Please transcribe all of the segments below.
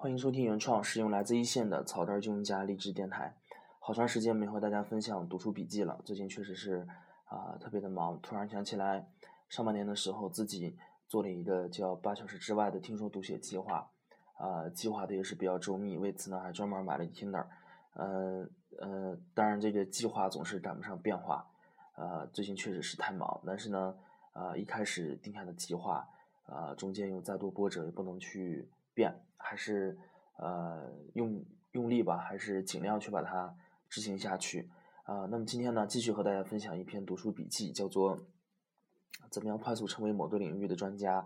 欢迎收听原创，使用来自一线的草根金融家励志电台。好长时间没和大家分享读书笔记了，最近确实是啊特别的忙，突然想起来上半年的时候自己做了一个叫八小时之外的听说读写计划，啊计划的也是比较周密，为此呢还专门买了一 Tinder，呃呃，当然这个计划总是赶不上变化，呃最近确实是太忙，但是呢啊一开始定下的计划，啊中间有再多波折也不能去。变还是呃用用力吧，还是尽量去把它执行下去啊。那么今天呢，继续和大家分享一篇读书笔记，叫做《怎么样快速成为某个领域的专家》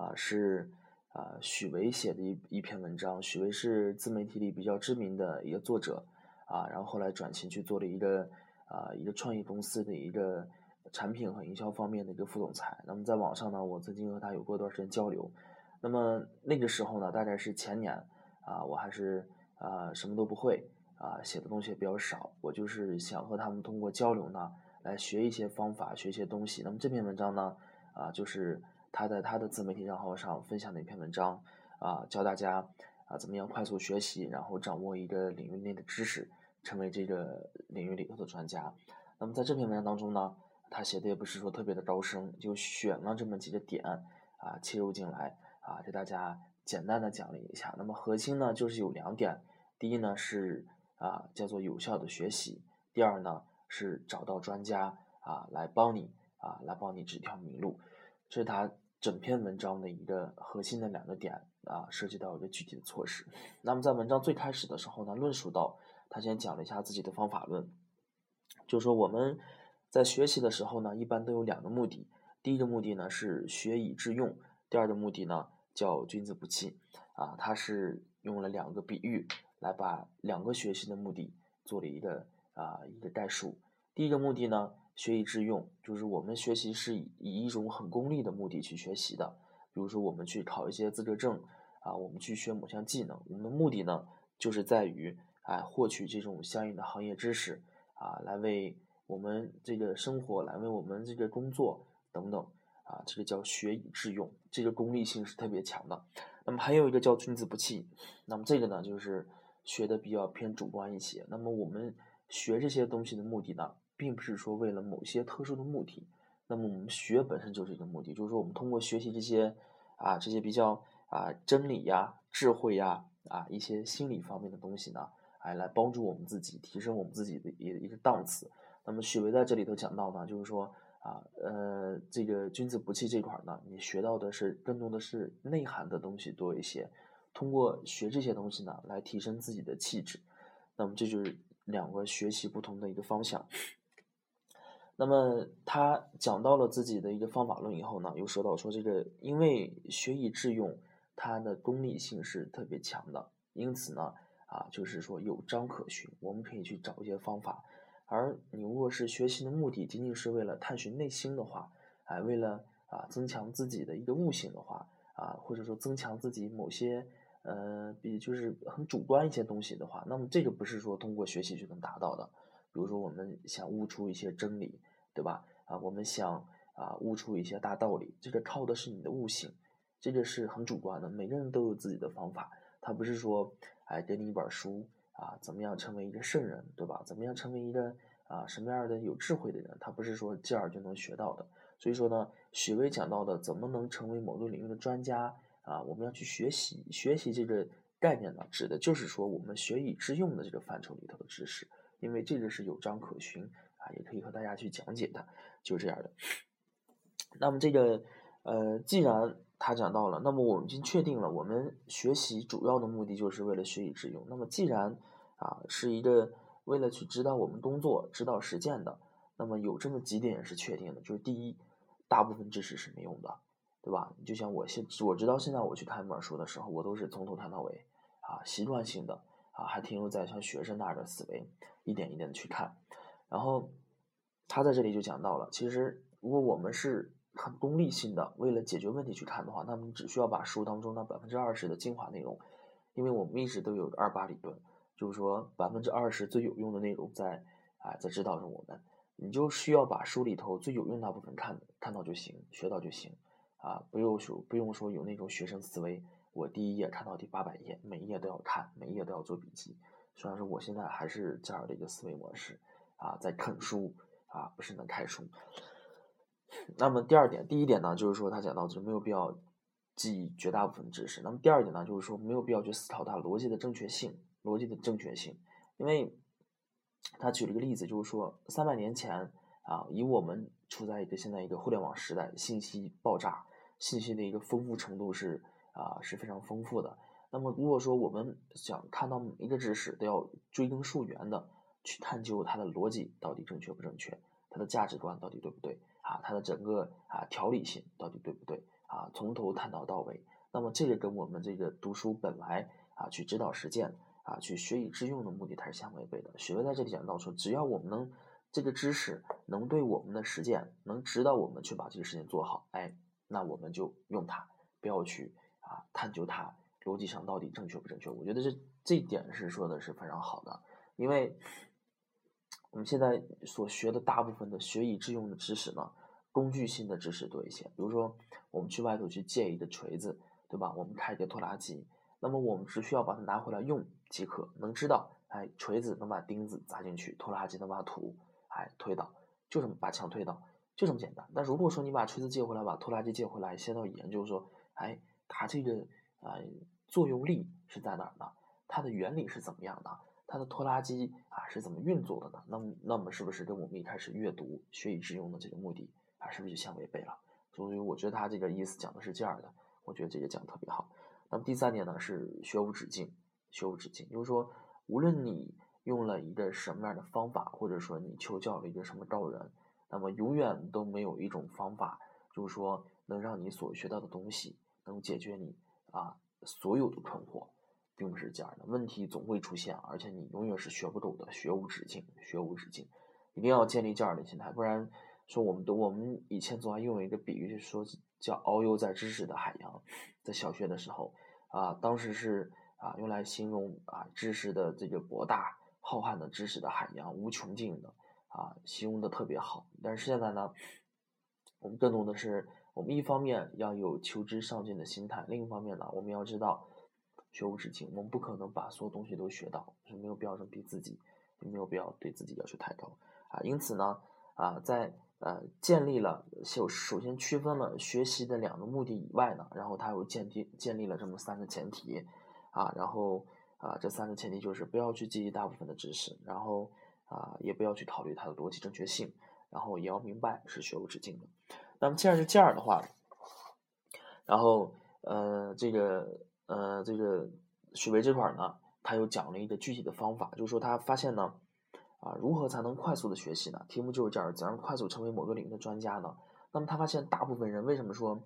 啊，是啊许巍写的一一篇文章。许巍是自媒体里比较知名的一个作者啊，然后后来转型去做了一个啊一个创业公司的一个产品和营销方面的一个副总裁。那么在网上呢，我曾经和他有过一段时间交流。那么那个时候呢，大概是前年啊，我还是啊什么都不会啊，写的东西也比较少。我就是想和他们通过交流呢，来学一些方法，学一些东西。那么这篇文章呢，啊，就是他在他的自媒体账号上分享的一篇文章啊，教大家啊怎么样快速学习，然后掌握一个领域内的知识，成为这个领域里头的专家。那么在这篇文章当中呢，他写的也不是说特别的高深，就选了这么几个点啊，切入进来。啊，给大家简单的讲了一下。那么核心呢，就是有两点。第一呢是啊，叫做有效的学习；第二呢是找到专家啊，来帮你啊，来帮你指条明路。这是他整篇文章的一个核心的两个点啊，涉及到一个具体的措施。那么在文章最开始的时候呢，论述到他先讲了一下自己的方法论，就是说我们在学习的时候呢，一般都有两个目的。第一个目的呢是学以致用。第二个目的呢，叫君子不器，啊，他是用了两个比喻来把两个学习的目的做了一个啊一个概述。第一个目的呢，学以致用，就是我们学习是以以一种很功利的目的去学习的，比如说我们去考一些资格证，啊，我们去学某项技能，我们的目的呢，就是在于啊获取这种相应的行业知识，啊，来为我们这个生活，来为我们这个工作等等。啊，这个叫学以致用，这个功利性是特别强的。那么还有一个叫君子不器，那么这个呢，就是学的比较偏主观一些。那么我们学这些东西的目的呢，并不是说为了某些特殊的目的。那么我们学本身就是一个目的，就是说我们通过学习这些啊，这些比较啊真理呀、智慧呀啊一些心理方面的东西呢，哎，来帮助我们自己提升我们自己的一一个档次。那么许巍在这里头讲到呢，就是说。啊，呃，这个君子不器这块呢，你学到的是更多的是内涵的东西多一些。通过学这些东西呢，来提升自己的气质。那么这就是两个学习不同的一个方向。那么他讲到了自己的一个方法论以后呢，又说到说这个，因为学以致用，它的功利性是特别强的，因此呢，啊，就是说有章可循，我们可以去找一些方法。而你如果是学习的目的仅仅是为了探寻内心的话，哎，为了啊增强自己的一个悟性的话，啊，或者说增强自己某些呃比就是很主观一些东西的话，那么这个不是说通过学习就能达到的。比如说我们想悟出一些真理，对吧？啊，我们想啊悟出一些大道理，这个靠的是你的悟性，这个是很主观的。每个人都有自己的方法，他不是说哎给你一本书。啊，怎么样成为一个圣人，对吧？怎么样成为一个啊什么样的有智慧的人？他不是说这样就能学到的。所以说呢，许巍讲到的怎么能成为某个领域的专家啊？我们要去学习，学习这个概念呢，指的就是说我们学以致用的这个范畴里头的知识，因为这个是有章可循啊，也可以和大家去讲解的，就是这样的。那么这个呃，既然他讲到了，那么我们已经确定了，我们学习主要的目的就是为了学以致用。那么既然啊是一个为了去指导我们工作、指导实践的，那么有这么几点是确定的，就是第一，大部分知识是没用的，对吧？就像我现我直到现在我去看一本书的时候，我都是从头看到尾，啊，习惯性的啊，还停留在像学生那样的思维，一点一点的去看。然后他在这里就讲到了，其实如果我们是很功利性的，为了解决问题去看的话，那么你只需要把书当中那百分之二十的精华内容，因为我们一直都有二八理论，就是说百分之二十最有用的内容在啊在指导着我们，你就需要把书里头最有用那部分看看到就行，学到就行，啊不用说不用说有那种学生思维我第一页看到第八百页，每一页都要看，每一页都要做笔记。虽然说我现在还是这样的一个思维模式啊，在啃书啊，不是能看书。那么第二点，第一点呢，就是说他讲到就没有必要记绝大部分知识。那么第二点呢，就是说没有必要去思考它逻辑的正确性，逻辑的正确性。因为他举了一个例子，就是说三百年前啊，以我们处在一个现在一个互联网时代，信息爆炸，信息的一个丰富程度是啊是非常丰富的。那么如果说我们想看到每一个知识都要追根溯源的去探究它的逻辑到底正确不正确，它的价值观到底对不对？啊，它的整个啊条理性到底对不对啊？从头探讨到尾，那么这个跟我们这个读书本来啊去指导实践啊去学以致用的目的它是相违背的。学位在这里讲到说，只要我们能这个知识能对我们的实践能指导我们去把这个事情做好，哎，那我们就用它，不要去啊探究它逻辑上到底正确不正确。我觉得这这一点是说的是非常好的，因为。我们现在所学的大部分的学以致用的知识呢，工具性的知识多一些。比如说，我们去外头去借一个锤子，对吧？我们开一个拖拉机，那么我们只需要把它拿回来用即可。能知道，哎，锤子能把钉子砸进去，拖拉机能把土哎推倒，就这么把墙推倒，就这么简单。但如果说你把锤子借回来，把拖拉机借回来，先要研究说，哎，它这个呃作用力是在哪儿呢？它的原理是怎么样的？它的拖拉机啊是怎么运作的呢？那么，那么是不是跟我们一开始阅读学以致用的这个目的啊，是不是就相违背了？所以我觉得他这个意思讲的是这样的，我觉得这个讲的特别好。那么第三点呢是学无止境，学无止境，就是说无论你用了一个什么样的方法，或者说你求教了一个什么高人，那么永远都没有一种方法，就是说能让你所学到的东西能解决你啊所有的困惑。并不是这样的，问题总会出现，而且你永远是学不懂的，学无止境，学无止境，一定要建立这样的心态，不然说我们的我们以前总爱用一个比喻，说叫遨游在知识的海洋，在小学的时候啊，当时是啊用来形容啊知识的这个博大浩瀚的知识的海洋，无穷尽的啊，形容的特别好。但是现在呢，我们更多的是，我们一方面要有求知上进的心态，另一方面呢，我们要知道。学无止境，我们不可能把所有东西都学到，是没有必要这么逼自己，也没有必要对自己要求太高啊。因此呢，啊，在呃建立了首首先区分了学习的两个目的以外呢，然后他又建立建立了这么三个前提啊，然后啊这三个前提就是不要去记忆大部分的知识，然后啊也不要去考虑它的逻辑正确性，然后也要明白是学无止境的。那么既然是这样的话，然后呃这个。呃，这个许巍这块呢，他又讲了一个具体的方法，就是说他发现呢，啊，如何才能快速的学习呢？题目就是这样，怎样快速成为某个领域的专家呢？那么他发现，大部分人为什么说，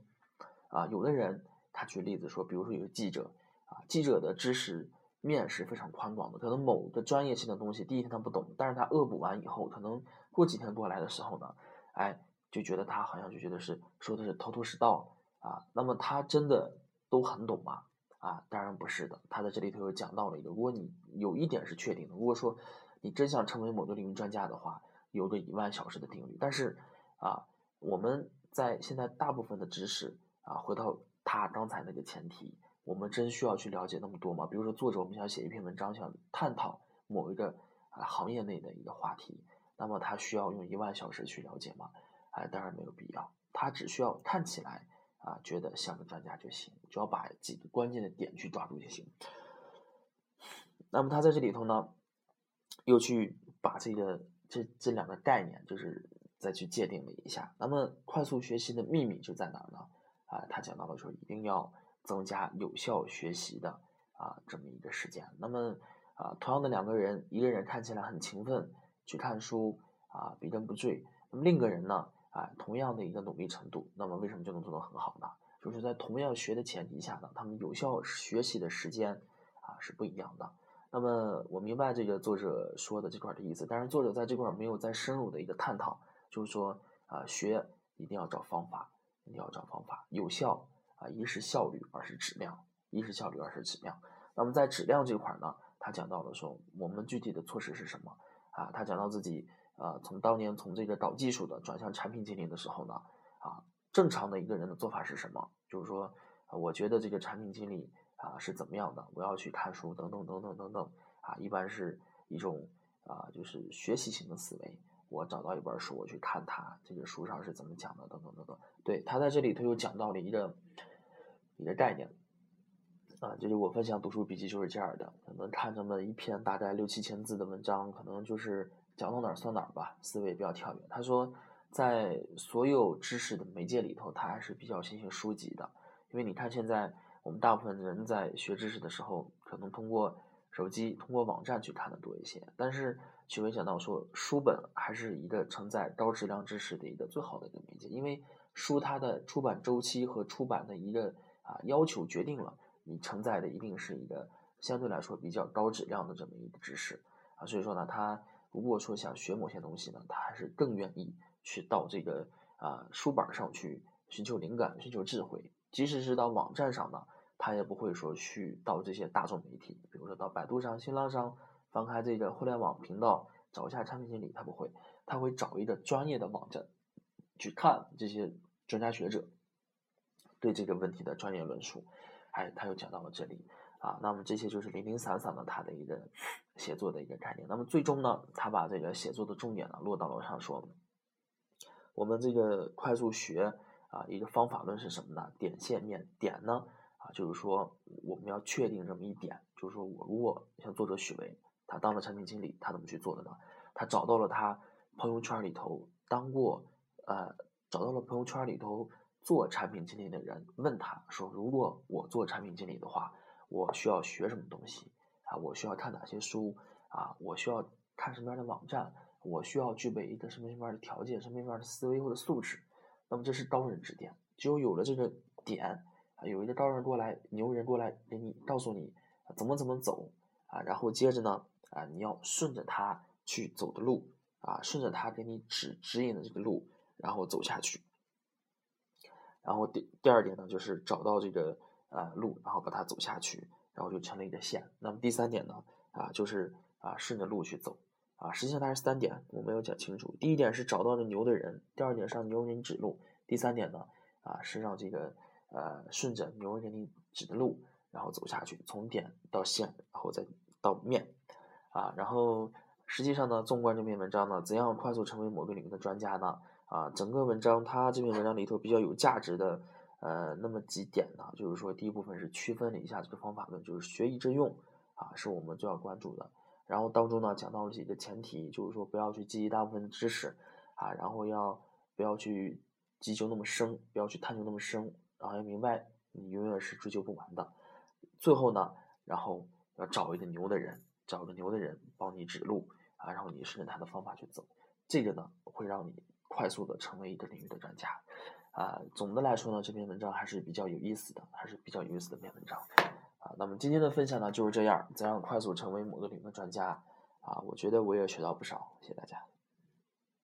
啊，有的人他举例子说，比如说有个记者，啊，记者的知识面是非常宽广的，可能某个专业性的东西第一天他不懂，但是他恶补完以后，可能过几天过来的时候呢，哎，就觉得他好像就觉得是说的是头头是道啊，那么他真的都很懂吗？啊当然不是的。他在这里头又讲到了一个，如果你有一点是确定的，如果说你真想成为某个领域专家的话，有个一万小时的定律。但是啊，我们在现在大部分的知识啊，回到他刚才那个前提，我们真需要去了解那么多吗？比如说作者我们想写一篇文章，想探讨某一个啊行业内的一个话题，那么他需要用一万小时去了解吗？哎，当然没有必要。他只需要看起来。啊，觉得像个专家就行，只要把几个关键的点去抓住就行。那么他在这里头呢，又去把这个这这两个概念，就是再去界定了一下。那么快速学习的秘密就在哪儿呢？啊，他讲到了说，一定要增加有效学习的啊这么一个时间。那么啊，同样的两个人，一个人看起来很勤奋去看书啊，笔耕不辍，那么另一个人呢？啊，同样的一个努力程度，那么为什么就能做得很好呢？就是在同样学的前提下呢，他们有效学习的时间啊是不一样的。那么我明白这个作者说的这块的意思，但是作者在这块没有再深入的一个探讨，就是说啊，学一定要找方法，一定要找方法，有效啊，一是效率，二是质量，一是效率，二是质量。那么在质量这块呢，他讲到了说我们具体的措施是什么啊？他讲到自己。啊，从当年从这个搞技术的转向产品经理的时候呢，啊，正常的一个人的做法是什么？就是说我觉得这个产品经理啊是怎么样的，我要去看书等等等等等等啊，一般是一种啊就是学习型的思维。我找到一本书，我去看它这个书上是怎么讲的，等等等等。对他在这里头又讲到了一个一个概念啊，就是我分享读书笔记就是这样的，可能看这么一篇大概六七千字的文章，可能就是讲到哪儿算哪儿吧，思维比较跳跃。他说，在所有知识的媒介里头，他还是比较相信书籍的，因为你看现在我们大部分人在学知识的时候，可能通过手机、通过网站去看的多一些，但是。许巍讲到说，书本还是一个承载高质量知识的一个最好的一个媒介，因为书它的出版周期和出版的一个啊要求决定了你承载的一定是一个相对来说比较高质量的这么一个知识啊，所以说呢，它如果说想学某些东西呢，他还是更愿意去到这个啊书本上去寻求灵感、寻求智慧，即使是到网站上呢，他也不会说去到这些大众媒体，比如说到百度上、新浪上。翻开这个互联网频道，找一下产品经理，他不会，他会找一个专业的网站去看这些专家学者对这个问题的专业论述。哎，他又讲到了这里啊，那么这些就是零零散散的他的一个写作的一个概念。那么最终呢，他把这个写作的重点呢落到了上说，我们这个快速学啊一个方法论是什么呢？点线面点呢啊，就是说我们要确定这么一点，就是说我如果像作者许巍。他当了产品经理，他怎么去做的呢？他找到了他朋友圈里头当过，呃，找到了朋友圈里头做产品经理的人，问他说：“如果我做产品经理的话，我需要学什么东西？啊，我需要看哪些书？啊，我需要看什么样的网站？我需要具备一个什么什么样的条件？什么什么样的思维或者素质？那么这是高人指点。只有有了这个点，啊，有一个高人过来，牛人过来给你告诉你怎么怎么走，啊，然后接着呢？”啊，你要顺着他去走的路啊，顺着他给你指指引的这个路，然后走下去。然后第第二点呢，就是找到这个啊路，然后把它走下去，然后就成了一个线。那么第三点呢，啊，就是啊顺着路去走啊。实际上它是三点，我没有讲清楚。第一点是找到了牛的人，第二点是让牛人指路，第三点呢，啊是让这个呃顺着牛人给你指的路，然后走下去，从点到线，然后再到面。啊，然后实际上呢，纵观这篇文章呢，怎样快速成为某个领域的专家呢？啊，整个文章它这篇文章里头比较有价值的，呃，那么几点呢？就是说，第一部分是区分了一下这个方法论，就是学以致用啊，是我们最要关注的。然后当中呢，讲到了几个前提，就是说不要去记忆大部分的知识啊，然后要不要去急求那么深，不要去探究那么深，然后要明白你永远是追求不完的。最后呢，然后要找一个牛的人。找个牛的人帮你指路啊，然后你顺着他的方法去走，这个呢会让你快速的成为一个领域的专家啊。总的来说呢，这篇文章还是比较有意思的，还是比较有意思的一篇文章啊。那么今天的分享呢就是这样，怎样快速成为某个领域的专家啊？我觉得我也学到不少，谢谢大家。